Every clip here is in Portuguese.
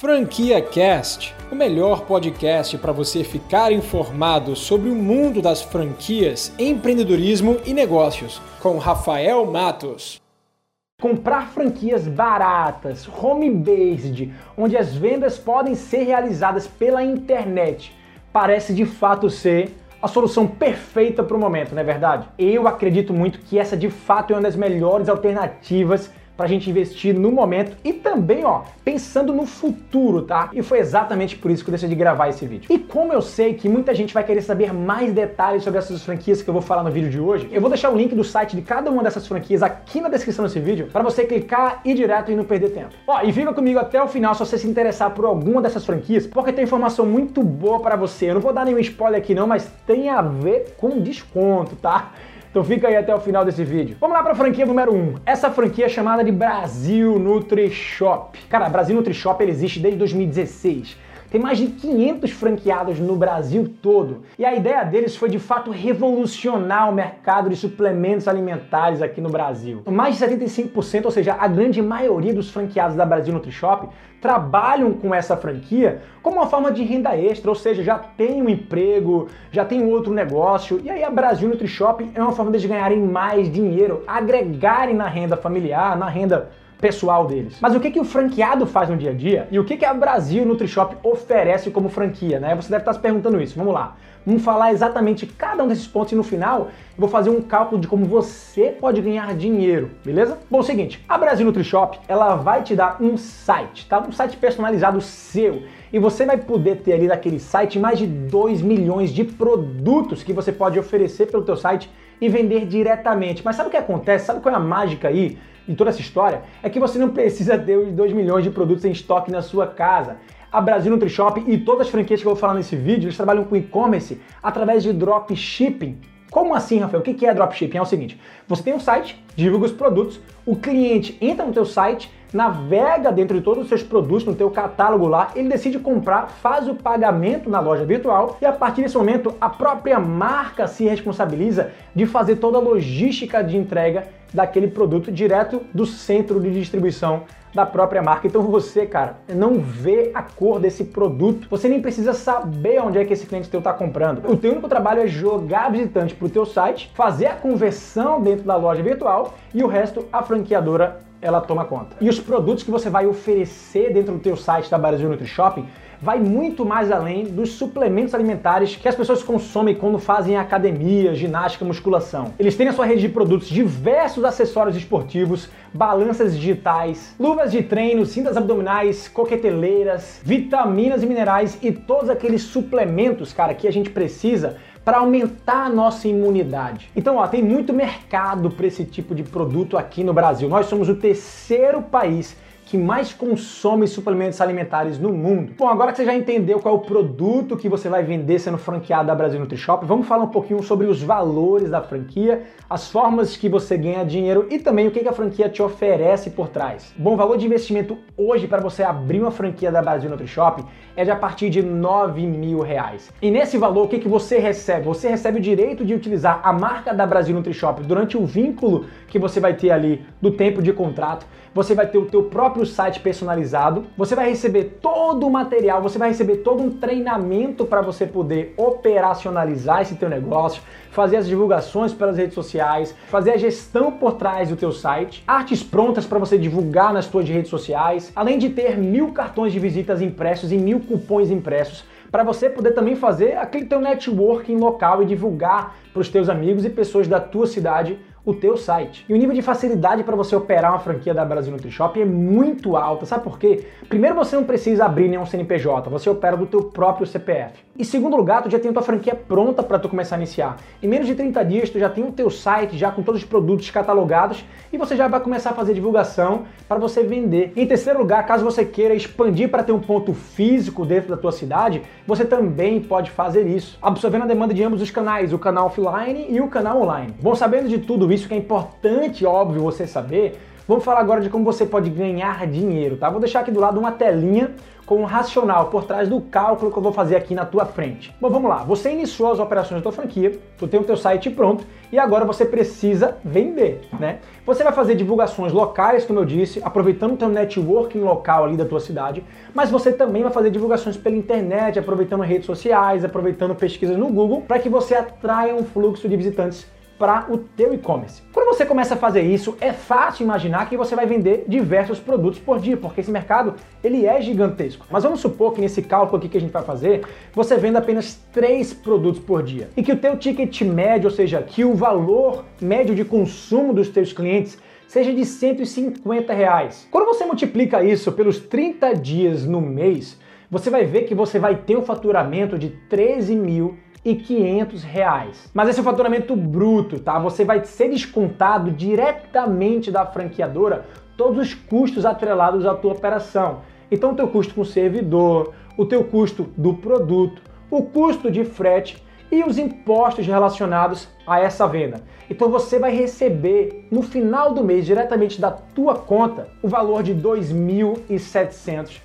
Franquia Cast, o melhor podcast para você ficar informado sobre o mundo das franquias, empreendedorismo e negócios, com Rafael Matos. Comprar franquias baratas, home-based, onde as vendas podem ser realizadas pela internet, parece de fato ser a solução perfeita para o momento, não é verdade? Eu acredito muito que essa de fato é uma das melhores alternativas para a gente investir no momento e também, ó, pensando no futuro, tá? E foi exatamente por isso que eu decidi gravar esse vídeo. E como eu sei que muita gente vai querer saber mais detalhes sobre essas franquias que eu vou falar no vídeo de hoje, eu vou deixar o link do site de cada uma dessas franquias aqui na descrição desse vídeo para você clicar e ir direto e não perder tempo. Ó, e fica comigo até o final se você se interessar por alguma dessas franquias, porque tem informação muito boa para você. Eu não vou dar nenhum spoiler aqui não, mas tem a ver com desconto, tá? Então fica aí até o final desse vídeo. Vamos lá para a franquia número 1. Essa franquia é chamada de Brasil Nutri Shop. Cara, Brasil Nutri Shop ele existe desde 2016 tem mais de 500 franqueados no Brasil todo. E a ideia deles foi de fato revolucionar o mercado de suplementos alimentares aqui no Brasil. Mais de 75%, ou seja, a grande maioria dos franqueados da Brasil NutriShop trabalham com essa franquia como uma forma de renda extra, ou seja, já tem um emprego, já tem outro negócio. E aí a Brasil NutriShop é uma forma de ganharem mais dinheiro, agregarem na renda familiar, na renda pessoal deles. Mas o que, que o franqueado faz no dia a dia e o que, que a Brasil NutriShop oferece como franquia, né? Você deve estar se perguntando isso. Vamos lá. Vamos falar exatamente cada um desses pontos e no final eu vou fazer um cálculo de como você pode ganhar dinheiro, beleza? Bom, seguinte, a Brasil NutriShop, ela vai te dar um site, tá? Um site personalizado seu. E você vai poder ter ali naquele site mais de 2 milhões de produtos que você pode oferecer pelo teu site e vender diretamente. Mas sabe o que acontece? Sabe qual é a mágica aí? Em toda essa história é que você não precisa ter os 2 milhões de produtos em estoque na sua casa. A Brasil NutriShop e todas as franquias que eu vou falar nesse vídeo, eles trabalham com e-commerce através de dropshipping. Como assim, Rafael? O que é dropshipping? É o seguinte, você tem um site, divulga os produtos, o cliente entra no teu site, navega dentro de todos os seus produtos no teu catálogo lá, ele decide comprar, faz o pagamento na loja virtual e a partir desse momento a própria marca se responsabiliza de fazer toda a logística de entrega daquele produto direto do centro de distribuição da própria marca. Então você, cara, não vê a cor desse produto. Você nem precisa saber onde é que esse cliente teu está comprando. O teu único trabalho é jogar visitante para o teu site, fazer a conversão dentro da loja virtual e o resto a franqueadora ela toma conta. E os produtos que você vai oferecer dentro do teu site da Brasil Nutri Shopping vai muito mais além dos suplementos alimentares que as pessoas consomem quando fazem academia, ginástica, musculação. Eles têm na sua rede de produtos diversos acessórios esportivos, balanças digitais, luvas de treino, cintas abdominais, coqueteleiras, vitaminas e minerais e todos aqueles suplementos, cara, que a gente precisa para aumentar a nossa imunidade. Então, ó, tem muito mercado para esse tipo de produto aqui no Brasil. Nós somos o terceiro país que mais consome suplementos alimentares no mundo. Bom, agora que você já entendeu qual é o produto que você vai vender sendo franqueado da Brasil NutriShop, vamos falar um pouquinho sobre os valores da franquia, as formas que você ganha dinheiro e também o que a franquia te oferece por trás. Bom, o valor de investimento hoje para você abrir uma franquia da Brasil NutriShop é de a partir de 9 mil reais. E nesse valor, o que, que você recebe? Você recebe o direito de utilizar a marca da Brasil NutriShop durante o vínculo que você vai ter ali do tempo de contrato. Você vai ter o teu próprio site personalizado. Você vai receber todo o material, você vai receber todo um treinamento para você poder operacionalizar esse teu negócio, fazer as divulgações pelas redes sociais, fazer a gestão por trás do teu site, artes prontas para você divulgar nas tuas redes sociais, além de ter mil cartões de visitas impressos e mil cupons impressos para você poder também fazer aquele teu networking local e divulgar para os teus amigos e pessoas da tua cidade o teu site. E o nível de facilidade para você operar uma franquia da Brasil NutriShop é muito alta. Sabe por quê? Primeiro, você não precisa abrir nenhum CNPJ, você opera do teu próprio CPF. E segundo lugar, tu já tem tua franquia pronta para tu começar a iniciar. Em menos de 30 dias, tu já tem o teu site já com todos os produtos catalogados e você já vai começar a fazer divulgação para você vender. Em terceiro lugar, caso você queira expandir para ter um ponto físico dentro da tua cidade, você também pode fazer isso, absorvendo a demanda de ambos os canais, o canal offline e o canal online. Bom, sabendo de tudo isso que é importante, óbvio, você saber, Vamos falar agora de como você pode ganhar dinheiro, tá? Vou deixar aqui do lado uma telinha com um racional por trás do cálculo que eu vou fazer aqui na tua frente. Bom, vamos lá. Você iniciou as operações da tua franquia, tu tem o teu site pronto e agora você precisa vender, né? Você vai fazer divulgações locais, como eu disse, aproveitando o teu networking local ali da tua cidade, mas você também vai fazer divulgações pela internet, aproveitando redes sociais, aproveitando pesquisas no Google, para que você atraia um fluxo de visitantes para o teu e-commerce. Quando você começa a fazer isso, é fácil imaginar que você vai vender diversos produtos por dia, porque esse mercado ele é gigantesco. Mas vamos supor que nesse cálculo aqui que a gente vai fazer, você venda apenas três produtos por dia e que o teu ticket médio, ou seja, que o valor médio de consumo dos teus clientes seja de 150 reais. Quando você multiplica isso pelos 30 dias no mês, você vai ver que você vai ter um faturamento de 13 mil e 500 reais. Mas esse é o faturamento bruto, tá? Você vai ser descontado diretamente da franqueadora todos os custos atrelados à tua operação. Então, o teu custo com o servidor, o teu custo do produto, o custo de frete e os impostos relacionados a essa venda. Então você vai receber no final do mês diretamente da tua conta o valor de R$ 2.700.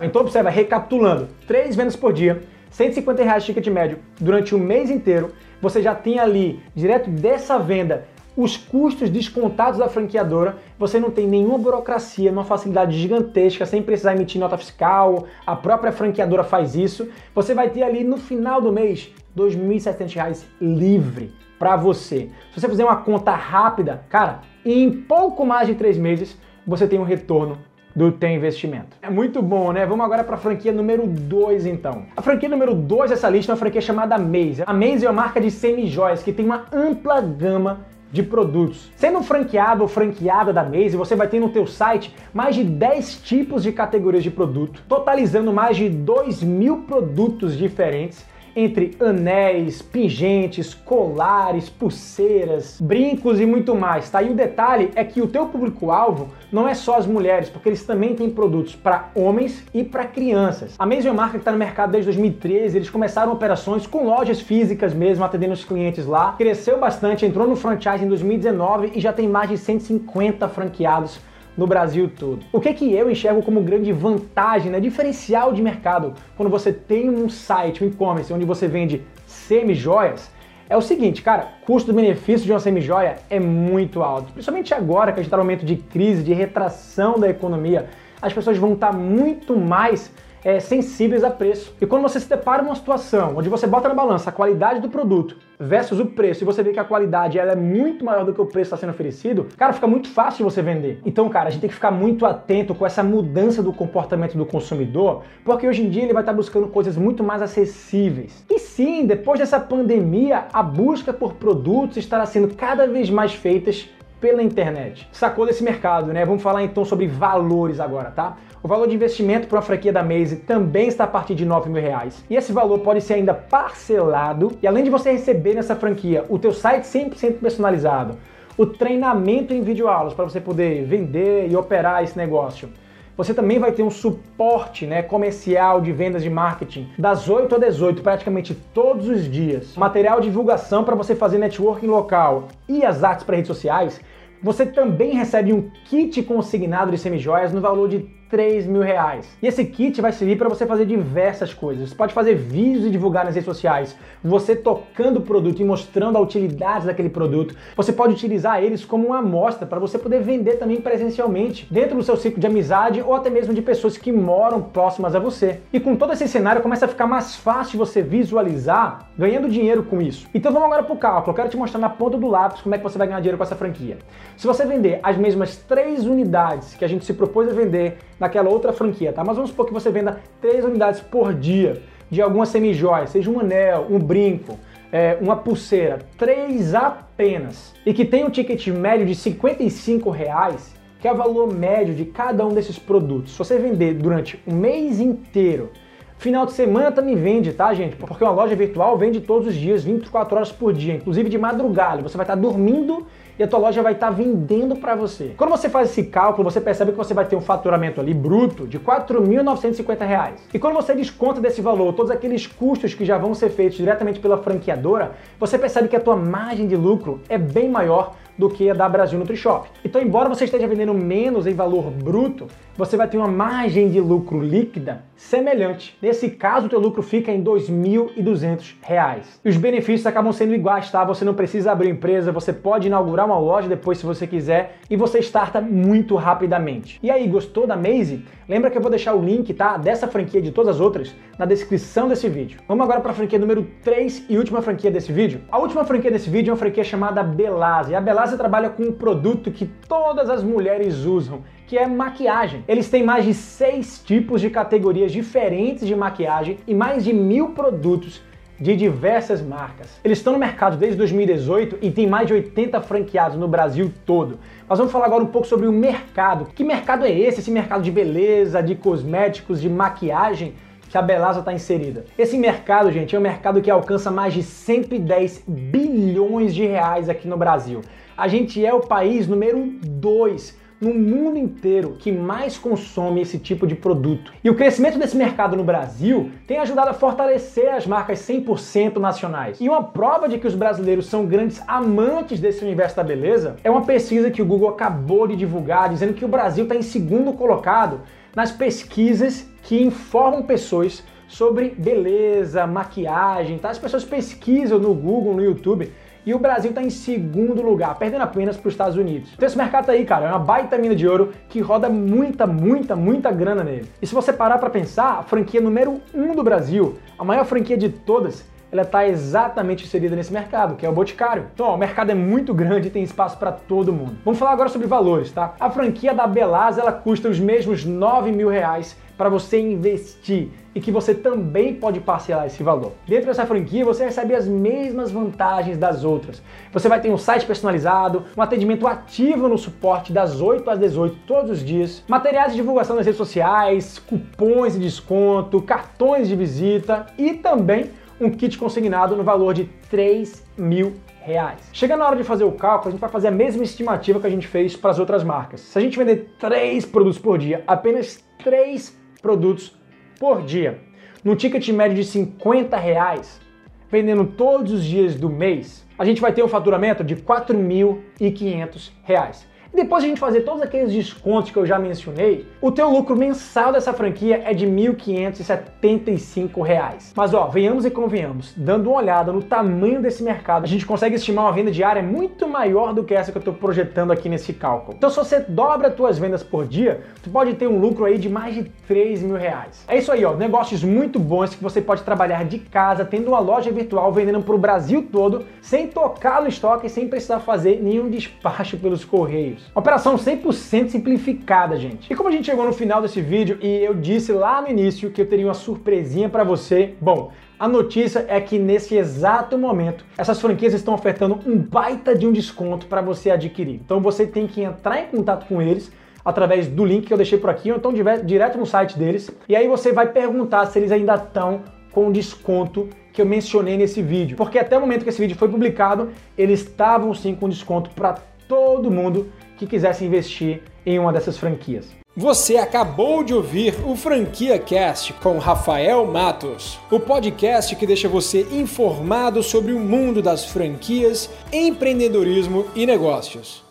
Então observa, recapitulando, três vendas por dia, 150 reais ticket médio durante o mês inteiro, você já tem ali, direto dessa venda, os custos descontados da franqueadora, você não tem nenhuma burocracia, uma facilidade gigantesca, sem precisar emitir nota fiscal, a própria franqueadora faz isso. Você vai ter ali no final do mês R$ 2.700 livre para você. Se você fizer uma conta rápida, cara, em pouco mais de três meses você tem um retorno do teu investimento. É muito bom, né? Vamos agora para a franquia número 2 então. A franquia número 2 dessa lista é uma franquia chamada Maze. A Maze é uma marca de semi-joias que tem uma ampla gama de produtos. Sendo franqueado ou franqueada da Maze, você vai ter no teu site mais de 10 tipos de categorias de produto, totalizando mais de 2 mil produtos diferentes entre anéis, pingentes, colares, pulseiras, brincos e muito mais, tá? E o detalhe é que o teu público-alvo não é só as mulheres, porque eles também têm produtos para homens e para crianças. A mesma marca que está no mercado desde 2013, eles começaram operações com lojas físicas mesmo, atendendo os clientes lá. Cresceu bastante, entrou no franchise em 2019 e já tem mais de 150 franqueados no Brasil todo. O que que eu enxergo como grande vantagem, né, diferencial de mercado, quando você tem um site, um e-commerce, onde você vende semi-joias, é o seguinte, cara, custo-benefício de uma semi-joia é muito alto. Principalmente agora que a gente está no momento de crise, de retração da economia, as pessoas vão estar tá muito mais é, sensíveis a preço. E quando você se depara numa situação onde você bota na balança a qualidade do produto versus o preço e você vê que a qualidade ela é muito maior do que o preço está sendo oferecido, cara, fica muito fácil você vender. Então, cara, a gente tem que ficar muito atento com essa mudança do comportamento do consumidor, porque hoje em dia ele vai estar buscando coisas muito mais acessíveis. E sim, depois dessa pandemia, a busca por produtos estará sendo cada vez mais feitas pela internet. Sacou desse mercado, né? Vamos falar então sobre valores agora, tá? O valor de investimento para uma franquia da Maze também está a partir de 9 mil reais. E esse valor pode ser ainda parcelado. E além de você receber nessa franquia o teu site 100% personalizado, o treinamento em videoaulas para você poder vender e operar esse negócio. Você também vai ter um suporte né, comercial de vendas de marketing das 8 a 18, praticamente todos os dias. Material de divulgação para você fazer networking local e as artes para redes sociais você também recebe um kit consignado de semijoias no valor de 3 mil reais. E esse kit vai servir para você fazer diversas coisas. Você pode fazer vídeos e divulgar nas redes sociais, você tocando o produto e mostrando a utilidade daquele produto. Você pode utilizar eles como uma amostra para você poder vender também presencialmente, dentro do seu ciclo de amizade ou até mesmo de pessoas que moram próximas a você. E com todo esse cenário começa a ficar mais fácil você visualizar ganhando dinheiro com isso. Então vamos agora para o cálculo. Eu quero te mostrar na ponta do lápis como é que você vai ganhar dinheiro com essa franquia. Se você vender as mesmas três unidades que a gente se propôs a vender naquela outra franquia, tá? Mas vamos supor que você venda três unidades por dia de alguma semijoia, seja um anel, um brinco, é, uma pulseira, três apenas, e que tem um ticket médio de 55 reais, que é o valor médio de cada um desses produtos. Se você vender durante o mês inteiro, final de semana também vende, tá, gente? Porque uma loja virtual vende todos os dias, 24 horas por dia, inclusive de madrugada. Você vai estar dormindo e a tua loja vai estar vendendo para você. Quando você faz esse cálculo, você percebe que você vai ter um faturamento ali bruto de R$ 4.950. E quando você desconta desse valor todos aqueles custos que já vão ser feitos diretamente pela franqueadora, você percebe que a tua margem de lucro é bem maior do que a da Brasil NutriShop. Então, embora você esteja vendendo menos em valor bruto, você vai ter uma margem de lucro líquida semelhante. Nesse caso, o teu lucro fica em R$ 2.200. E os benefícios acabam sendo iguais, tá? Você não precisa abrir empresa, você pode inaugurar uma loja depois se você quiser e você starta muito rapidamente. E aí, gostou da Maze? Lembra que eu vou deixar o link, tá, dessa franquia e de todas as outras na descrição desse vídeo. Vamos agora para a franquia número 3 e última franquia desse vídeo. A última franquia desse vídeo é uma franquia chamada Belase. A Belase trabalha com um produto que todas as mulheres usam, que é maquiagem. Eles têm mais de seis tipos de categorias diferentes de maquiagem e mais de mil produtos de diversas marcas. Eles estão no mercado desde 2018 e tem mais de 80 franqueados no Brasil todo. Mas vamos falar agora um pouco sobre o mercado. Que mercado é esse? Esse mercado de beleza, de cosméticos, de maquiagem? que a Belasa está inserida. Esse mercado, gente, é um mercado que alcança mais de 110 bilhões de reais aqui no Brasil. A gente é o país número 2 no mundo inteiro que mais consome esse tipo de produto. E o crescimento desse mercado no Brasil tem ajudado a fortalecer as marcas 100% nacionais. E uma prova de que os brasileiros são grandes amantes desse universo da beleza é uma pesquisa que o Google acabou de divulgar dizendo que o Brasil está em segundo colocado nas pesquisas que informam pessoas sobre beleza, maquiagem, tá? As pessoas pesquisam no Google, no YouTube, e o Brasil está em segundo lugar, perdendo apenas para os Estados Unidos. Então esse mercado aí, cara, é uma baita mina de ouro que roda muita, muita, muita grana nele. E se você parar para pensar, a franquia número um do Brasil, a maior franquia de todas, ela está exatamente inserida nesse mercado, que é o Boticário. Então, ó, o mercado é muito grande e tem espaço para todo mundo. Vamos falar agora sobre valores, tá? A franquia da Belaz, ela custa os mesmos 9 mil reais para você investir e que você também pode parcelar esse valor. Dentro dessa franquia, você recebe as mesmas vantagens das outras. Você vai ter um site personalizado, um atendimento ativo no suporte das 8 às 18 todos os dias, materiais de divulgação nas redes sociais, cupons de desconto, cartões de visita e também um kit consignado no valor de 3 mil reais. Chega na hora de fazer o cálculo, a gente vai fazer a mesma estimativa que a gente fez para as outras marcas. Se a gente vender 3 produtos por dia, apenas 3 produtos por dia, no ticket médio de 50 reais, vendendo todos os dias do mês, a gente vai ter um faturamento de 4.500 reais. Depois de a gente fazer todos aqueles descontos que eu já mencionei, o teu lucro mensal dessa franquia é de R$ 1.575. Mas ó, venhamos e convenhamos, dando uma olhada no tamanho desse mercado, a gente consegue estimar uma venda diária muito maior do que essa que eu estou projetando aqui nesse cálculo. Então se você dobra as tuas vendas por dia, tu pode ter um lucro aí de mais de 3 mil reais. É isso aí, ó, negócios muito bons que você pode trabalhar de casa, tendo uma loja virtual vendendo para o Brasil todo, sem tocar no estoque sem precisar fazer nenhum despacho pelos correios. Operação 100% simplificada, gente. E como a gente chegou no final desse vídeo e eu disse lá no início que eu teria uma surpresinha para você, bom, a notícia é que nesse exato momento essas franquias estão ofertando um baita de um desconto para você adquirir. Então você tem que entrar em contato com eles através do link que eu deixei por aqui ou então direto no site deles. E aí você vai perguntar se eles ainda estão com desconto que eu mencionei nesse vídeo. Porque até o momento que esse vídeo foi publicado, eles estavam sim com desconto para todo mundo que quisesse investir em uma dessas franquias. Você acabou de ouvir o Franquia Cast com Rafael Matos, o podcast que deixa você informado sobre o mundo das franquias, empreendedorismo e negócios.